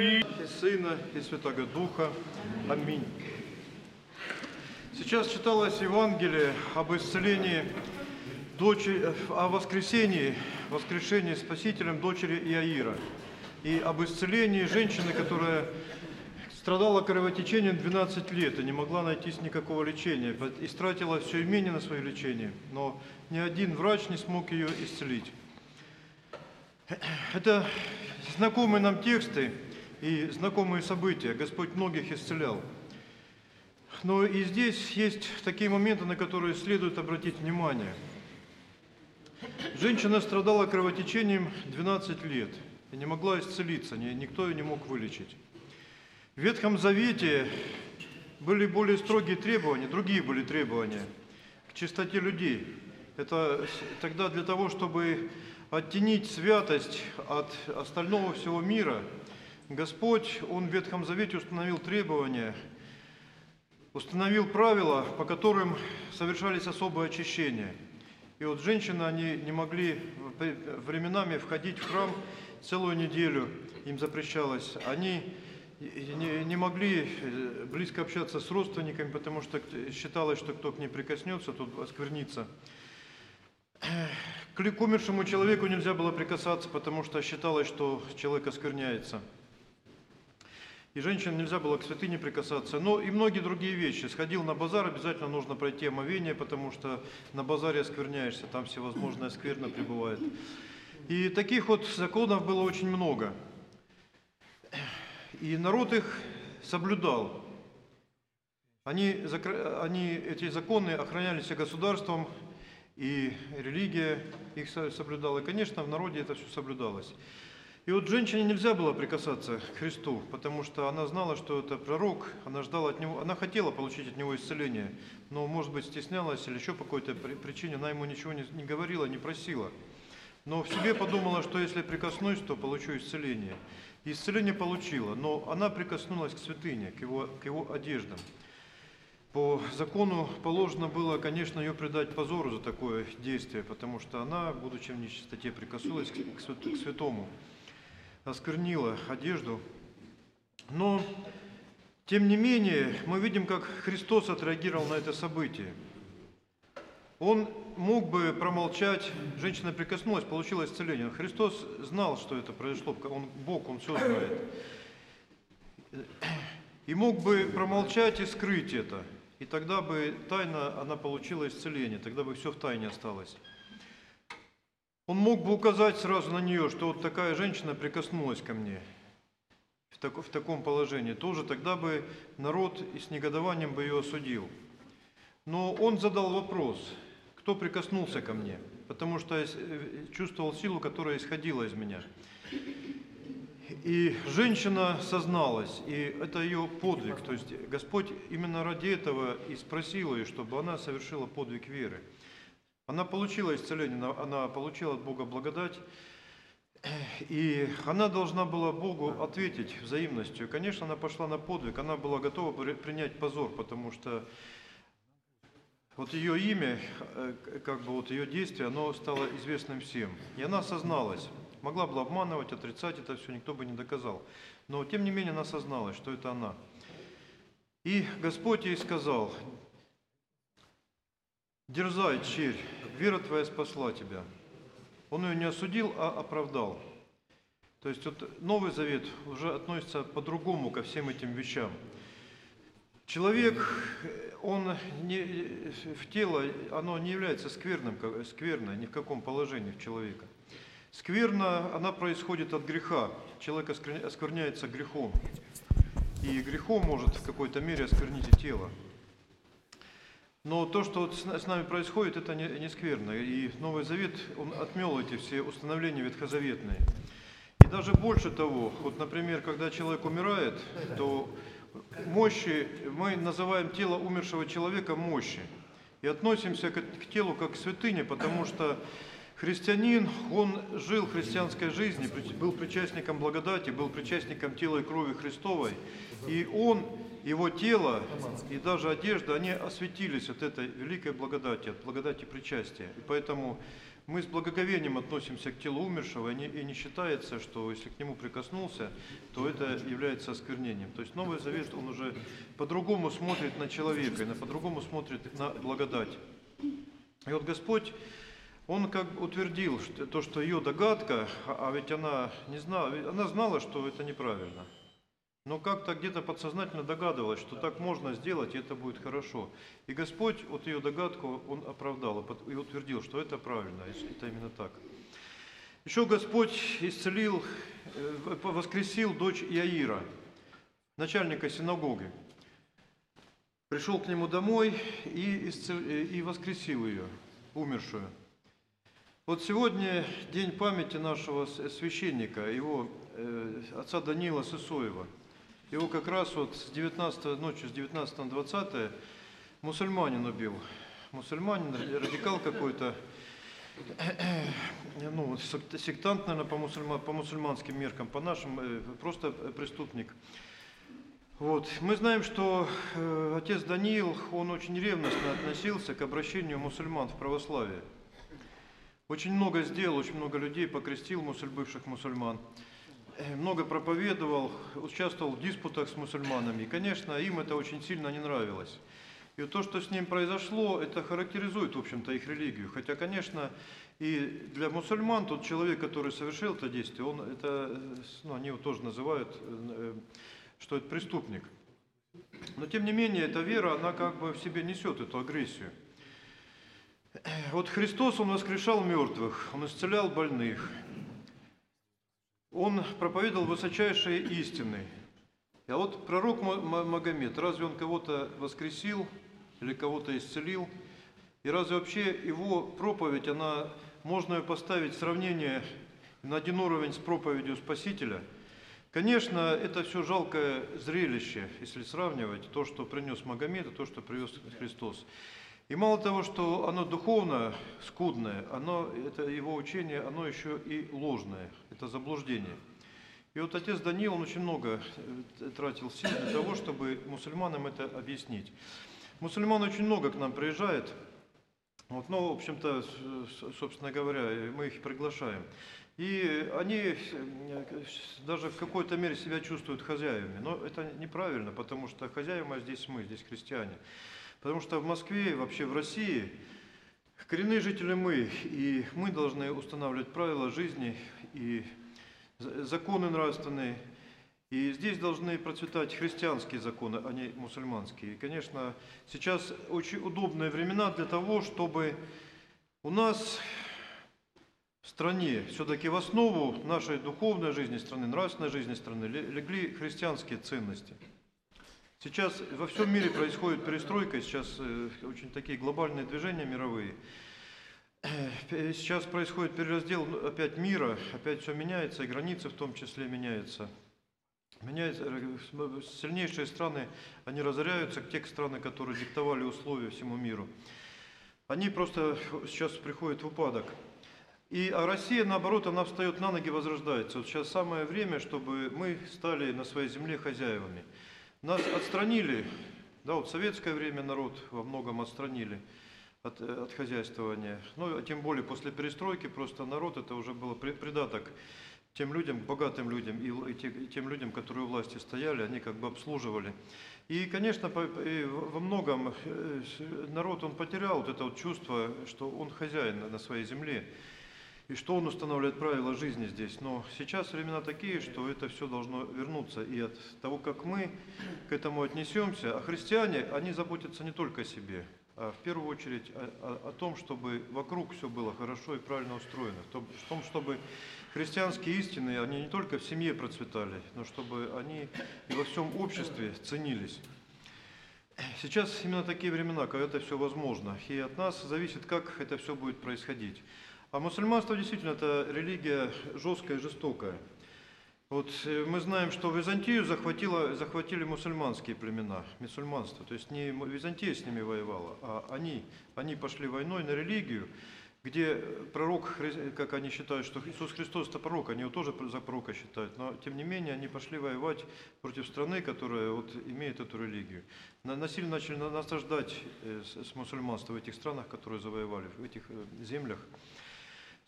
и Сына, и Святого Духа. Аминь. Сейчас читалось Евангелие об исцелении дочери, о воскресении, воскрешении Спасителем дочери Иаира и об исцелении женщины, которая страдала кровотечением 12 лет и не могла найти никакого лечения, истратила все имение на свое лечение, но ни один врач не смог ее исцелить. Это знакомые нам тексты и знакомые события. Господь многих исцелял. Но и здесь есть такие моменты, на которые следует обратить внимание. Женщина страдала кровотечением 12 лет и не могла исцелиться, никто ее не мог вылечить. В Ветхом Завете были более строгие требования, другие были требования к чистоте людей. Это тогда для того, чтобы оттенить святость от остального всего мира, Господь, Он в Ветхом Завете установил требования, установил правила, по которым совершались особые очищения. И вот женщины, они не могли временами входить в храм целую неделю, им запрещалось. Они не, могли э, близко общаться с родственниками, потому что считалось, что кто к ней прикоснется, тот осквернится. К умершему человеку нельзя было прикасаться, потому что считалось, что человек оскверняется. И женщинам нельзя было к святыне прикасаться. Но и многие другие вещи. Сходил на базар, обязательно нужно пройти омовение, потому что на базаре оскверняешься, там всевозможная скверно пребывает. И таких вот законов было очень много. И народ их соблюдал. Они, они, эти законы охранялись государством, и религия их соблюдала. И, конечно, в народе это все соблюдалось. И вот женщине нельзя было прикасаться к Христу, потому что она знала, что это пророк, она ждала от него, она хотела получить от него исцеление, но, может быть, стеснялась или еще по какой-то причине, она ему ничего не, не говорила, не просила. Но в себе подумала, что если прикоснусь, то получу исцеление. Исцеление получила, но она прикоснулась к святыне, к его, к его одеждам. По закону положено было, конечно, ее предать позору за такое действие, потому что она, будучи в нечистоте, прикоснулась к святому, осквернила одежду. Но, тем не менее, мы видим, как Христос отреагировал на это событие. Он мог бы промолчать, женщина прикоснулась, получила исцеление. Христос знал, что это произошло, он Бог, Он все знает. И мог бы промолчать и скрыть это – и тогда бы тайна, она получила исцеление, тогда бы все в тайне осталось. Он мог бы указать сразу на нее, что вот такая женщина прикоснулась ко мне в, так, в таком положении. Тоже тогда бы народ и с негодованием бы ее осудил. Но он задал вопрос, кто прикоснулся ко мне, потому что э, чувствовал силу, которая исходила из меня. И женщина созналась, и это ее подвиг. То есть Господь именно ради этого и спросил ее, чтобы она совершила подвиг веры. Она получила исцеление, она получила от Бога благодать, и она должна была Богу ответить взаимностью. Конечно, она пошла на подвиг, она была готова принять позор, потому что вот ее имя, э, как бы вот ее действие, оно стало известным всем. И она созналась. Могла бы обманывать, отрицать это все, никто бы не доказал. Но тем не менее она осозналась, что это она. И Господь ей сказал, дерзай, черь, вера твоя спасла тебя. Он ее не осудил, а оправдал. То есть вот Новый Завет уже относится по-другому ко всем этим вещам. Человек, он не, в тело, оно не является скверным, скверной ни в каком положении в человека. Скверна, она происходит от греха. Человек оскверняется грехом. И грехом может в какой-то мере осквернить и тело. Но то, что с нами происходит, это не, не скверно. И Новый Завет, он отмел эти все установления ветхозаветные. И даже больше того, вот, например, когда человек умирает, то мощи, мы называем тело умершего человека мощи. И относимся к, к телу как к святыне, потому что Христианин, он жил христианской жизнью, был причастником благодати, был причастником тела и крови Христовой. И он, его тело и даже одежда, они осветились от этой великой благодати, от благодати причастия. И поэтому мы с благоговением относимся к телу умершего, и не, считается, что если к нему прикоснулся, то это является осквернением. То есть Новый Завет, он уже по-другому смотрит на человека, и по-другому смотрит на благодать. И вот Господь, Он как бы утвердил что- то, что ее догадка, а а ведь она не знала, она знала, что это неправильно. Но как-то где-то подсознательно догадывалась, что так можно сделать, и это будет хорошо. И Господь вот ее догадку, Он оправдал и утвердил, что это правильно, это именно так. Еще Господь исцелил, э, воскресил дочь Иаира, начальника синагоги. Пришел к нему домой и, исцел- э, и воскресил ее, умершую. Вот сегодня день памяти нашего священника, его э, отца Данила Сысоева. Его как раз вот с 19 ночью с 19 на 20 мусульманин убил. Мусульманин, радикал какой-то, ну, сек- сектант, наверное, по, мусульма- по мусульманским меркам, по нашим, э, просто э, преступник. Вот. Мы знаем, что э, отец Даниил, он очень ревностно относился к обращению мусульман в православие. Очень много сделал, очень много людей покрестил мусуль, бывших мусульман. Э, Много проповедовал, участвовал в диспутах с мусульманами. И, конечно, им это очень сильно не нравилось. И то, что с ним произошло, это характеризует, в общем-то, их религию. Хотя, конечно, и для мусульман тот человек, который совершил это действие, он это, э, ну, они его тоже называют, э, что это преступник. Но, тем не менее, эта вера, она как бы в себе несет эту агрессию. Вот Христос, Он воскрешал мертвых, Он исцелял больных, Он проповедовал высочайшие истины. А вот пророк Ма- Ма- Магомед, разве он кого-то воскресил или кого-то исцелил? И разве вообще его проповедь, она, можно ее поставить в сравнение на один уровень с проповедью Спасителя? Конечно, это все жалкое зрелище, если сравнивать то, что принес Магомед, и то, что привез Христос. И мало того, что оно духовно скудное, оно, это его учение, оно еще и ложное, это заблуждение. И вот отец Даниил, он очень много э, тратил сил для того, чтобы мусульманам это объяснить. Мусульман очень много к нам приезжает, вот, ну, в общем-то, собственно говоря, мы их приглашаем. И они э, даже в какой-то мере себя чувствуют хозяевами. Но это неправильно, потому что хозяева здесь мы, здесь христиане. Потому что в Москве вообще в России коренные жители мы, и мы должны устанавливать правила жизни и за- законы нравственные. И здесь должны процветать христианские законы, а не мусульманские. И, конечно, сейчас очень удобные времена для того, чтобы у нас в стране, все-таки в основу нашей духовной жизни страны, нравственной жизни страны ле- легли христианские ценности. Сейчас во всем мире происходит перестройка, сейчас э, очень такие глобальные движения мировые. Э, Сейчас происходит перераздел ну, опять мира, опять все меняется, и границы в том числе меняются. Меняются, э, сильнейшие страны, они разоряются, те страны, которые диктовали условия всему миру. Они просто сейчас приходят в упадок. И а Россия, наоборот, она встает на ноги, возрождается. Вот сейчас самое время, чтобы мы стали на своей земле хозяевами. Нас отстранили, да, вот в советское время народ во многом отстранили от, э, от хозяйствования. Ну, а тем более после перестройки просто народ, это уже было при- придаток тем людям, богатым людям и, и те- и тем людям, которые у власти стояли, они как бы обслуживали. И, конечно, по- и во многом э, народ, он потерял вот это вот чувство, что он хозяин на своей земле и что он устанавливает правила жизни здесь. Но сейчас времена такие, что это все должно вернуться. И от того, как мы к этому отнесемся, а христиане, они заботятся не только о себе, а в первую очередь о, о- о том, чтобы вокруг все было хорошо и правильно устроено. В том, чтобы христианские истины, они не только в семье процветали, но чтобы они и во всем обществе ценились. Сейчас именно такие времена, когда это все возможно. И от нас зависит, как это все будет происходить. А мусульманство действительно это религия жесткая и жестокая. Вот э, мы знаем, что Византию захватило, захватили мусульманские племена, мусульманство. То есть не Византия с ними воевала, а они, они пошли войной на религию, где пророк, как они считают, что Иисус Христос это пророк, они его тоже за пророка считают, но тем не менее они пошли воевать против страны, которая вот имеет эту религию. На- Насильно начали на- насаждать э, с мусульманства в этих странах, которые завоевали, в этих э, землях.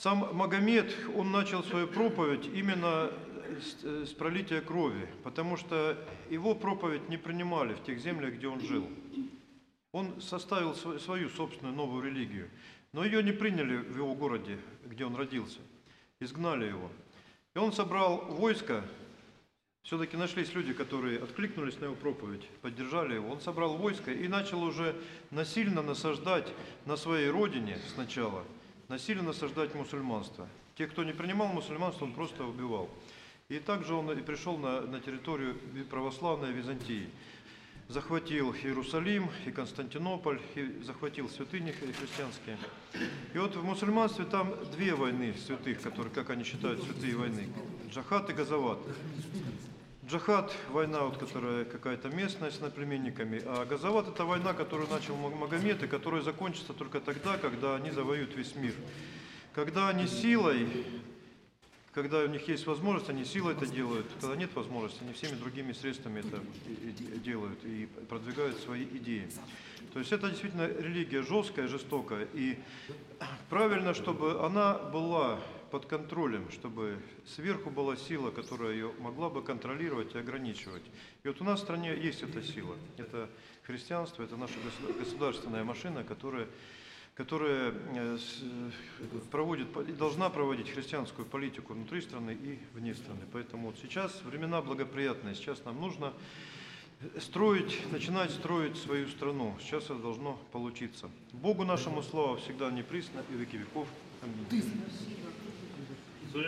Сам Магомед, он начал свою проповедь именно с, э, с пролития крови, потому что его проповедь не принимали в тех землях, где он жил. Он составил св- свою собственную новую религию, но ее не приняли в его городе, где он родился. Изгнали его. И он собрал войско, все-таки нашлись люди, которые откликнулись на его проповедь, поддержали его. Он собрал войско и начал уже насильно насаждать на своей родине сначала, насильно насаждать мусульманство. Те, кто не принимал мусульманство, он просто убивал. И также он и пришел на, на территорию православной Византии. Захватил Иерусалим и Константинополь, и захватил святыни хри- христианские. И вот в мусульманстве там две войны святых, которые, как они считают, святые войны. Джахат и Газават. Джахат – война, вот, которая какая-то местная с наплеменниками, а Газават – это война, которую начал Маг- Магомед, и которая закончится только тогда, когда они завоюют весь мир. Когда они силой, когда у них есть возможность, они силой это делают, когда нет возможности, они всеми другими средствами это делают и продвигают свои идеи. То есть это действительно религия жесткая, жестокая, и правильно, чтобы она была под контролем, чтобы сверху была сила, которая ее могла бы контролировать и ограничивать. И вот у нас в стране есть эта сила. Это христианство, это наша государ- государственная машина, которая, которая э, проводит, должна проводить христианскую политику внутри страны и вне страны. Поэтому вот сейчас времена благоприятные, сейчас нам нужно строить, начинать строить свою страну. Сейчас это должно получиться. Богу нашему слава всегда не присно и веки веков. Аминь. 기술